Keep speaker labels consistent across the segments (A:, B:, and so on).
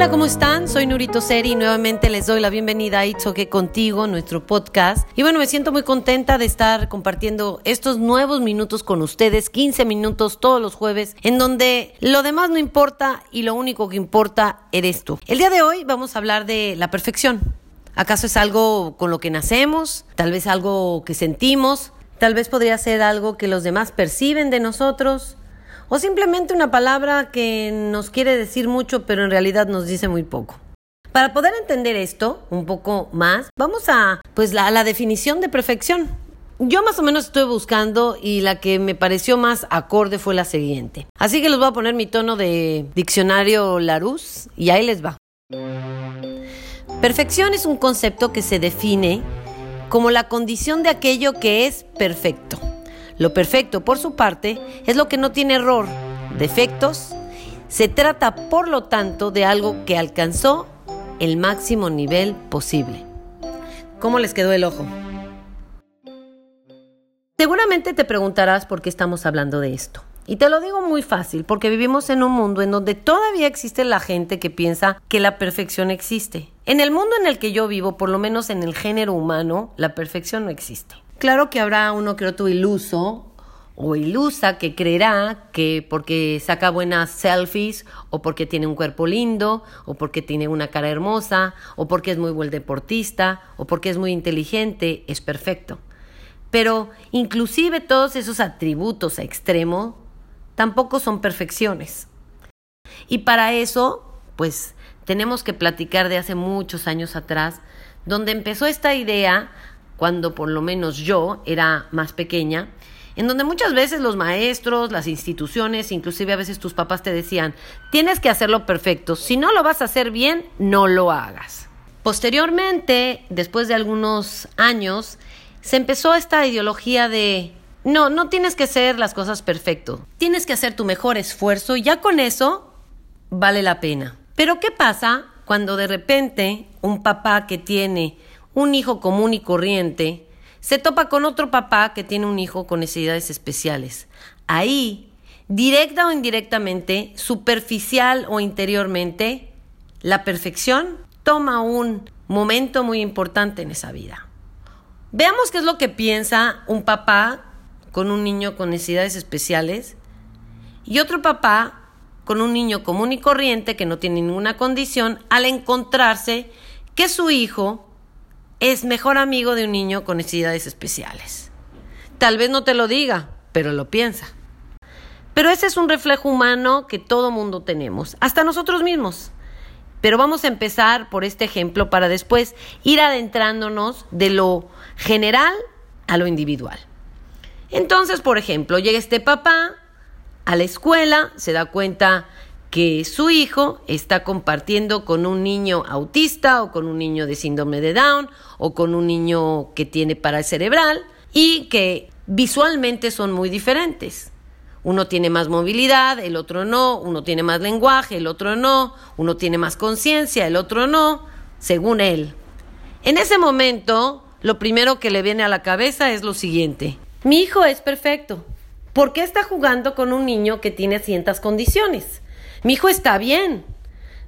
A: Hola, ¿cómo están? Soy Nurito Seri y nuevamente les doy la bienvenida a Okay Contigo, nuestro podcast. Y bueno, me siento muy contenta de estar compartiendo estos nuevos minutos con ustedes, 15 minutos todos los jueves, en donde lo demás no importa y lo único que importa eres tú. El día de hoy vamos a hablar de la perfección. ¿Acaso es algo con lo que nacemos? ¿Tal vez algo que sentimos? ¿Tal vez podría ser algo que los demás perciben de nosotros? O simplemente una palabra que nos quiere decir mucho pero en realidad nos dice muy poco. Para poder entender esto un poco más, vamos a pues la, la definición de perfección. Yo más o menos estuve buscando y la que me pareció más acorde fue la siguiente. Así que les voy a poner mi tono de diccionario Larousse y ahí les va. Perfección es un concepto que se define como la condición de aquello que es perfecto. Lo perfecto, por su parte, es lo que no tiene error, defectos. Se trata, por lo tanto, de algo que alcanzó el máximo nivel posible. ¿Cómo les quedó el ojo? Seguramente te preguntarás por qué estamos hablando de esto. Y te lo digo muy fácil, porque vivimos en un mundo en donde todavía existe la gente que piensa que la perfección existe. En el mundo en el que yo vivo, por lo menos en el género humano, la perfección no existe. Claro que habrá uno que otro iluso o ilusa que creerá que porque saca buenas selfies o porque tiene un cuerpo lindo o porque tiene una cara hermosa o porque es muy buen deportista o porque es muy inteligente es perfecto. Pero inclusive todos esos atributos a extremo tampoco son perfecciones. Y para eso, pues tenemos que platicar de hace muchos años atrás, donde empezó esta idea cuando por lo menos yo era más pequeña, en donde muchas veces los maestros, las instituciones, inclusive a veces tus papás te decían, tienes que hacerlo perfecto, si no lo vas a hacer bien, no lo hagas. Posteriormente, después de algunos años, se empezó esta ideología de, no, no tienes que hacer las cosas perfecto, tienes que hacer tu mejor esfuerzo y ya con eso vale la pena. Pero ¿qué pasa cuando de repente un papá que tiene un hijo común y corriente se topa con otro papá que tiene un hijo con necesidades especiales. Ahí, directa o indirectamente, superficial o interiormente, la perfección toma un momento muy importante en esa vida. Veamos qué es lo que piensa un papá con un niño con necesidades especiales y otro papá con un niño común y corriente que no tiene ninguna condición al encontrarse que su hijo es mejor amigo de un niño con necesidades especiales. Tal vez no te lo diga, pero lo piensa. Pero ese es un reflejo humano que todo mundo tenemos, hasta nosotros mismos. Pero vamos a empezar por este ejemplo para después ir adentrándonos de lo general a lo individual. Entonces, por ejemplo, llega este papá a la escuela, se da cuenta que su hijo está compartiendo con un niño autista o con un niño de síndrome de Down o con un niño que tiene paral cerebral y que visualmente son muy diferentes. Uno tiene más movilidad, el otro no, uno tiene más lenguaje, el otro no, uno tiene más conciencia, el otro no, según él. En ese momento, lo primero que le viene a la cabeza es lo siguiente. Mi hijo es perfecto. ¿Por qué está jugando con un niño que tiene ciertas condiciones? Mi hijo está bien.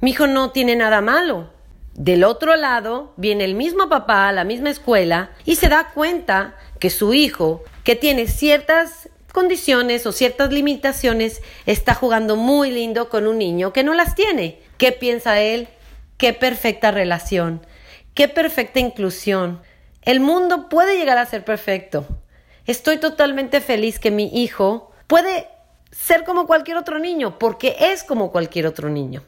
A: Mi hijo no tiene nada malo. Del otro lado viene el mismo papá a la misma escuela y se da cuenta que su hijo, que tiene ciertas condiciones o ciertas limitaciones, está jugando muy lindo con un niño que no las tiene. ¿Qué piensa él? Qué perfecta relación, qué perfecta inclusión. El mundo puede llegar a ser perfecto. Estoy totalmente feliz que mi hijo puede ser como cualquier otro niño, porque es como cualquier otro niño.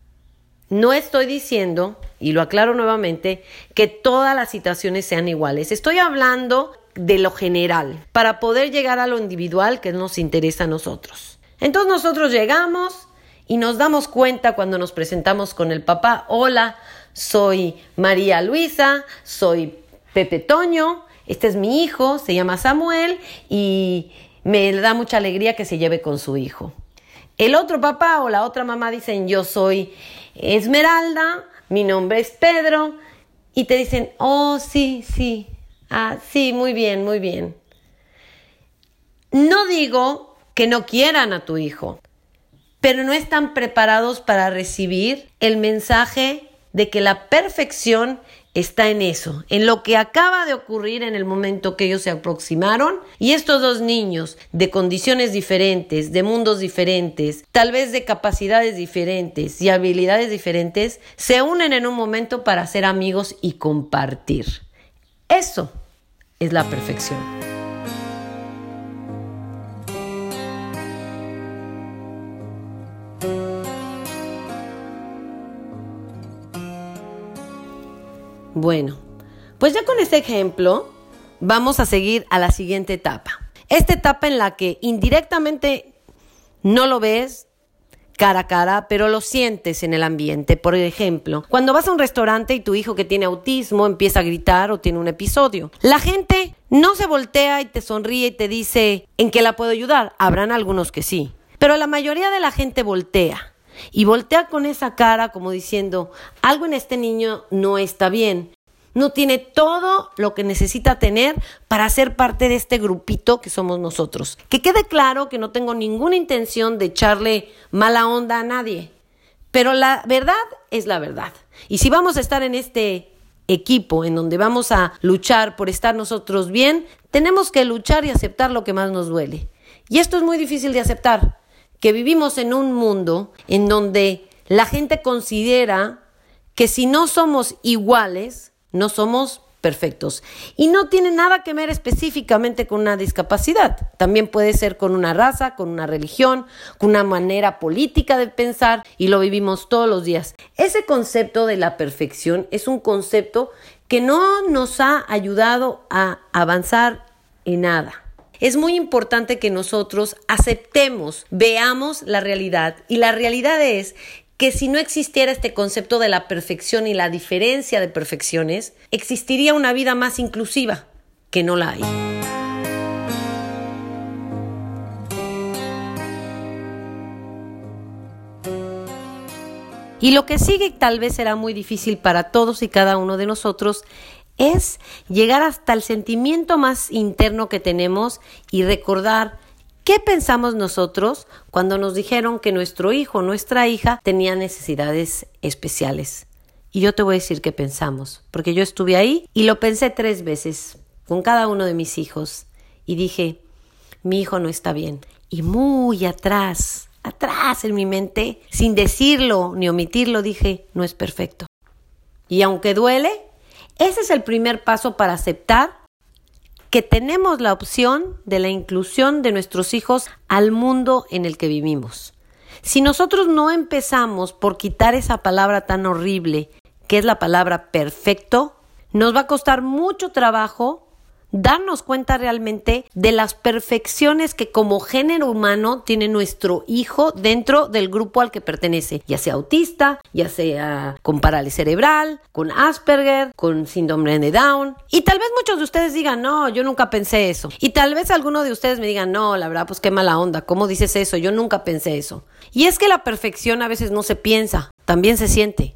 A: No estoy diciendo, y lo aclaro nuevamente, que todas las situaciones sean iguales. Estoy hablando de lo general, para poder llegar a lo individual que nos interesa a nosotros. Entonces nosotros llegamos y nos damos cuenta cuando nos presentamos con el papá, hola, soy María Luisa, soy Pepe Toño, este es mi hijo, se llama Samuel y me da mucha alegría que se lleve con su hijo. El otro papá o la otra mamá dicen, yo soy Esmeralda, mi nombre es Pedro, y te dicen, oh, sí, sí, ah, sí, muy bien, muy bien. No digo que no quieran a tu hijo, pero no están preparados para recibir el mensaje de que la perfección está en eso, en lo que acaba de ocurrir en el momento que ellos se aproximaron y estos dos niños de condiciones diferentes, de mundos diferentes, tal vez de capacidades diferentes y habilidades diferentes, se unen en un momento para ser amigos y compartir. Eso es la perfección. Bueno, pues ya con este ejemplo vamos a seguir a la siguiente etapa. Esta etapa en la que indirectamente no lo ves cara a cara, pero lo sientes en el ambiente. Por ejemplo, cuando vas a un restaurante y tu hijo que tiene autismo empieza a gritar o tiene un episodio. La gente no se voltea y te sonríe y te dice en qué la puedo ayudar. Habrán algunos que sí, pero la mayoría de la gente voltea y voltea con esa cara como diciendo, algo en este niño no está bien. No tiene todo lo que necesita tener para ser parte de este grupito que somos nosotros. Que quede claro que no tengo ninguna intención de echarle mala onda a nadie. Pero la verdad es la verdad. Y si vamos a estar en este equipo en donde vamos a luchar por estar nosotros bien, tenemos que luchar y aceptar lo que más nos duele. Y esto es muy difícil de aceptar que vivimos en un mundo en donde la gente considera que si no somos iguales, no somos perfectos. Y no tiene nada que ver específicamente con una discapacidad. También puede ser con una raza, con una religión, con una manera política de pensar y lo vivimos todos los días. Ese concepto de la perfección es un concepto que no nos ha ayudado a avanzar en nada es muy importante que nosotros aceptemos, veamos la realidad. Y la realidad es que si no existiera este concepto de la perfección y la diferencia de perfecciones, existiría una vida más inclusiva, que no la hay. Y lo que sigue tal vez será muy difícil para todos y cada uno de nosotros es llegar hasta el sentimiento más interno que tenemos y recordar qué pensamos nosotros cuando nos dijeron que nuestro hijo o nuestra hija tenía necesidades especiales. Y yo te voy a decir qué pensamos, porque yo estuve ahí y lo pensé tres veces con cada uno de mis hijos y dije, mi hijo no está bien. Y muy atrás, atrás en mi mente, sin decirlo ni omitirlo, dije, no es perfecto. Y aunque duele, ese es el primer paso para aceptar que tenemos la opción de la inclusión de nuestros hijos al mundo en el que vivimos. Si nosotros no empezamos por quitar esa palabra tan horrible que es la palabra perfecto, nos va a costar mucho trabajo darnos cuenta realmente de las perfecciones que como género humano tiene nuestro hijo dentro del grupo al que pertenece, ya sea autista, ya sea con parálisis cerebral, con Asperger, con síndrome de Down. Y tal vez muchos de ustedes digan, no, yo nunca pensé eso. Y tal vez alguno de ustedes me digan, no, la verdad, pues qué mala onda, ¿cómo dices eso? Yo nunca pensé eso. Y es que la perfección a veces no se piensa, también se siente.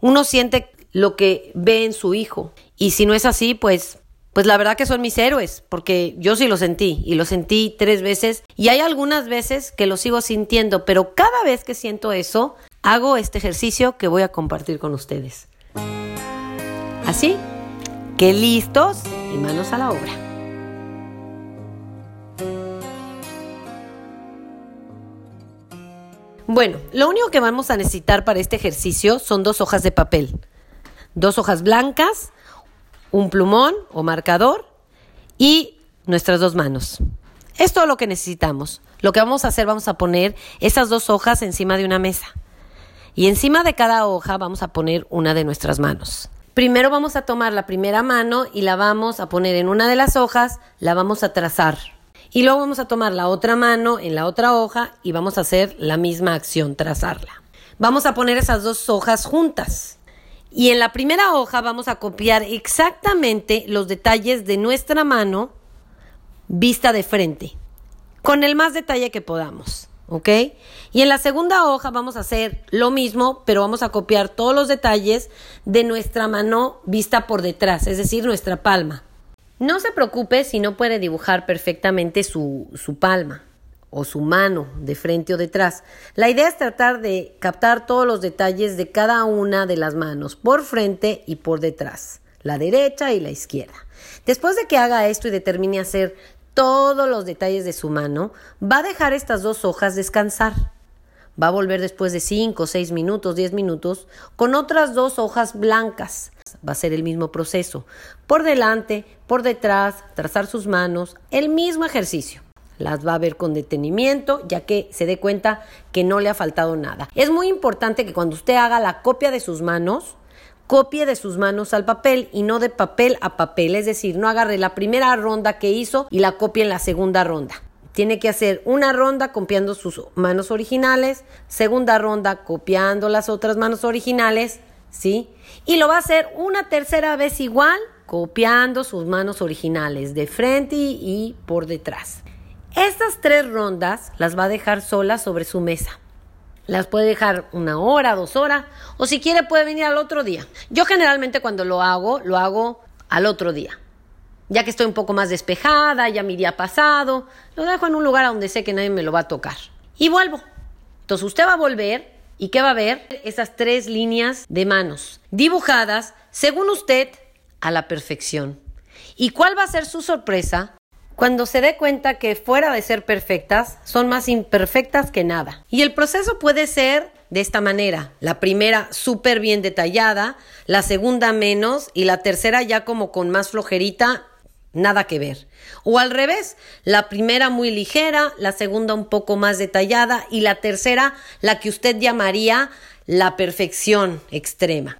A: Uno siente lo que ve en su hijo. Y si no es así, pues pues la verdad que son mis héroes, porque yo sí lo sentí y lo sentí tres veces y hay algunas veces que lo sigo sintiendo, pero cada vez que siento eso, hago este ejercicio que voy a compartir con ustedes. Así que listos y manos a la obra. Bueno, lo único que vamos a necesitar para este ejercicio son dos hojas de papel. Dos hojas blancas, un plumón o marcador y nuestras dos manos. Es todo lo que necesitamos. Lo que vamos a hacer, vamos a poner esas dos hojas encima de una mesa. Y encima de cada hoja vamos a poner una de nuestras manos. Primero vamos a tomar la primera mano y la vamos a poner en una de las hojas, la vamos a trazar. Y luego vamos a tomar la otra mano en la otra hoja y vamos a hacer la misma acción, trazarla. Vamos a poner esas dos hojas juntas. Y en la primera hoja vamos a copiar exactamente los detalles de nuestra mano vista de frente, con el más detalle que podamos. ¿Ok? Y en la segunda hoja vamos a hacer lo mismo, pero vamos a copiar todos los detalles de nuestra mano vista por detrás, es decir, nuestra palma. No se preocupe si no puede dibujar perfectamente su, su palma, o su mano de frente o detrás. La idea es tratar de captar todos los detalles de cada una de las manos, por frente y por detrás, la derecha y la izquierda. Después de que haga esto y determine hacer todos los detalles de su mano, va a dejar estas dos hojas descansar. Va a volver después de 5, 6 minutos, 10 minutos con otras dos hojas blancas. Va a ser el mismo proceso. Por delante, por detrás, trazar sus manos, el mismo ejercicio las va a ver con detenimiento, ya que se dé cuenta que no le ha faltado nada. Es muy importante que cuando usted haga la copia de sus manos, copie de sus manos al papel y no de papel a papel, es decir, no agarre la primera ronda que hizo y la copie en la segunda ronda. Tiene que hacer una ronda copiando sus manos originales, segunda ronda copiando las otras manos originales, ¿sí? Y lo va a hacer una tercera vez igual, copiando sus manos originales de frente y por detrás. Estas tres rondas las va a dejar solas sobre su mesa. Las puede dejar una hora, dos horas, o si quiere puede venir al otro día. Yo generalmente cuando lo hago, lo hago al otro día. Ya que estoy un poco más despejada, ya mi día pasado, lo dejo en un lugar donde sé que nadie me lo va a tocar. Y vuelvo. Entonces usted va a volver y ¿qué va a ver? Esas tres líneas de manos dibujadas, según usted, a la perfección. ¿Y cuál va a ser su sorpresa? Cuando se dé cuenta que fuera de ser perfectas, son más imperfectas que nada. Y el proceso puede ser de esta manera. La primera súper bien detallada, la segunda menos y la tercera ya como con más flojerita, nada que ver. O al revés, la primera muy ligera, la segunda un poco más detallada y la tercera la que usted llamaría la perfección extrema.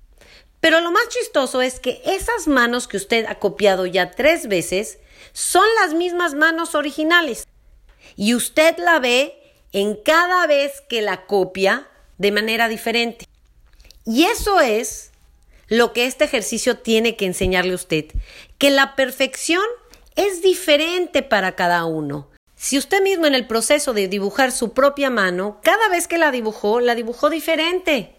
A: Pero lo más chistoso es que esas manos que usted ha copiado ya tres veces son las mismas manos originales. Y usted la ve en cada vez que la copia de manera diferente. Y eso es lo que este ejercicio tiene que enseñarle a usted, que la perfección es diferente para cada uno. Si usted mismo en el proceso de dibujar su propia mano, cada vez que la dibujó, la dibujó diferente.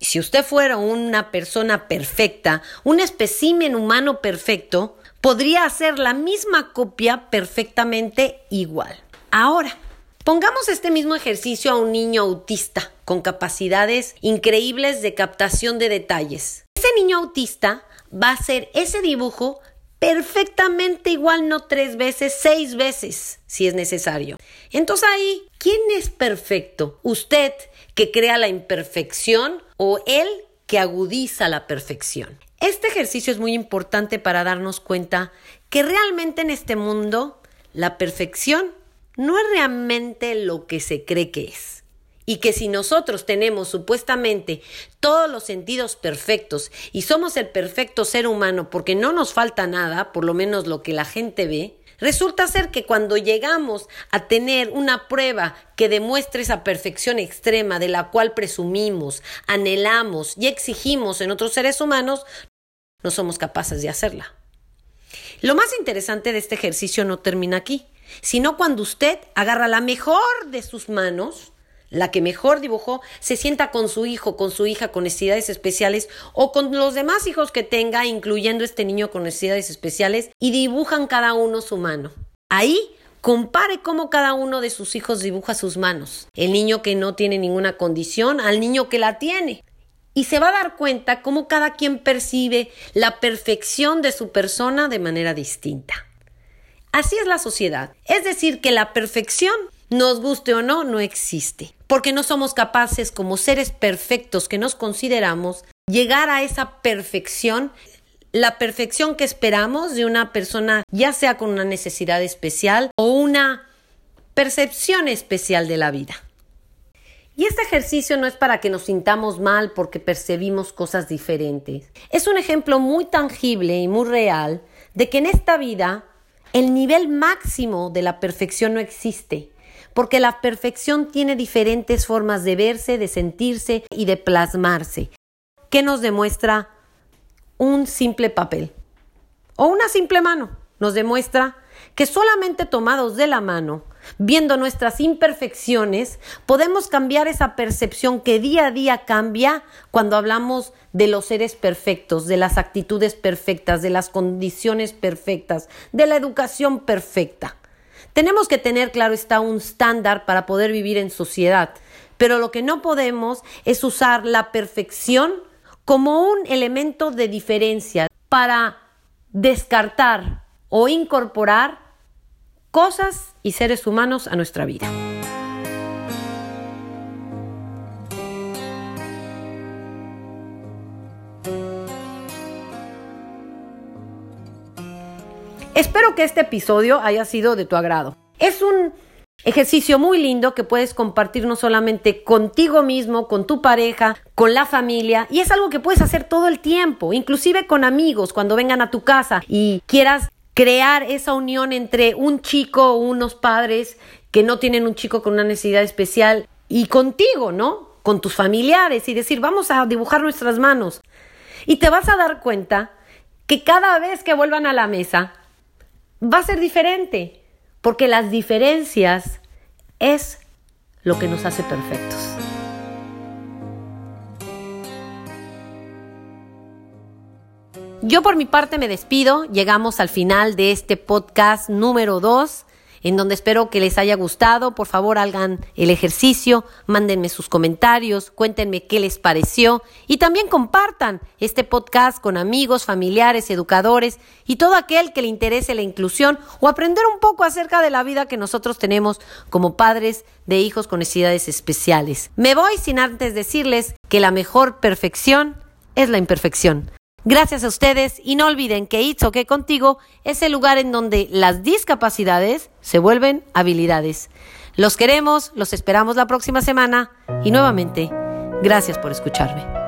A: Si usted fuera una persona perfecta, un espécimen humano perfecto, podría hacer la misma copia perfectamente igual. Ahora, pongamos este mismo ejercicio a un niño autista con capacidades increíbles de captación de detalles. Ese niño autista va a hacer ese dibujo perfectamente igual, no tres veces, seis veces, si es necesario. Entonces ahí, ¿quién es perfecto? ¿Usted que crea la imperfección o él que agudiza la perfección? Este ejercicio es muy importante para darnos cuenta que realmente en este mundo la perfección no es realmente lo que se cree que es. Y que si nosotros tenemos supuestamente todos los sentidos perfectos y somos el perfecto ser humano porque no nos falta nada, por lo menos lo que la gente ve, Resulta ser que cuando llegamos a tener una prueba que demuestre esa perfección extrema de la cual presumimos, anhelamos y exigimos en otros seres humanos, no somos capaces de hacerla. Lo más interesante de este ejercicio no termina aquí, sino cuando usted agarra la mejor de sus manos, la que mejor dibujó, se sienta con su hijo, con su hija con necesidades especiales o con los demás hijos que tenga, incluyendo este niño con necesidades especiales, y dibujan cada uno su mano. Ahí compare cómo cada uno de sus hijos dibuja sus manos. El niño que no tiene ninguna condición al niño que la tiene. Y se va a dar cuenta cómo cada quien percibe la perfección de su persona de manera distinta. Así es la sociedad. Es decir, que la perfección nos guste o no, no existe, porque no somos capaces como seres perfectos que nos consideramos llegar a esa perfección, la perfección que esperamos de una persona, ya sea con una necesidad especial o una percepción especial de la vida. Y este ejercicio no es para que nos sintamos mal porque percibimos cosas diferentes. Es un ejemplo muy tangible y muy real de que en esta vida el nivel máximo de la perfección no existe porque la perfección tiene diferentes formas de verse, de sentirse y de plasmarse. ¿Qué nos demuestra un simple papel? O una simple mano. Nos demuestra que solamente tomados de la mano, viendo nuestras imperfecciones, podemos cambiar esa percepción que día a día cambia cuando hablamos de los seres perfectos, de las actitudes perfectas, de las condiciones perfectas, de la educación perfecta. Tenemos que tener, claro está, un estándar para poder vivir en sociedad, pero lo que no podemos es usar la perfección como un elemento de diferencia para descartar o incorporar cosas y seres humanos a nuestra vida. Espero que este episodio haya sido de tu agrado. Es un ejercicio muy lindo que puedes compartir no solamente contigo mismo, con tu pareja, con la familia, y es algo que puedes hacer todo el tiempo, inclusive con amigos cuando vengan a tu casa y quieras crear esa unión entre un chico o unos padres que no tienen un chico con una necesidad especial y contigo, ¿no? Con tus familiares y decir, vamos a dibujar nuestras manos. Y te vas a dar cuenta que cada vez que vuelvan a la mesa, va a ser diferente, porque las diferencias es lo que nos hace perfectos. Yo por mi parte me despido, llegamos al final de este podcast número 2 en donde espero que les haya gustado. Por favor, hagan el ejercicio, mándenme sus comentarios, cuéntenme qué les pareció y también compartan este podcast con amigos, familiares, educadores y todo aquel que le interese la inclusión o aprender un poco acerca de la vida que nosotros tenemos como padres de hijos con necesidades especiales. Me voy sin antes decirles que la mejor perfección es la imperfección. Gracias a ustedes y no olviden que It's OK Contigo es el lugar en donde las discapacidades se vuelven habilidades. Los queremos, los esperamos la próxima semana y nuevamente, gracias por escucharme.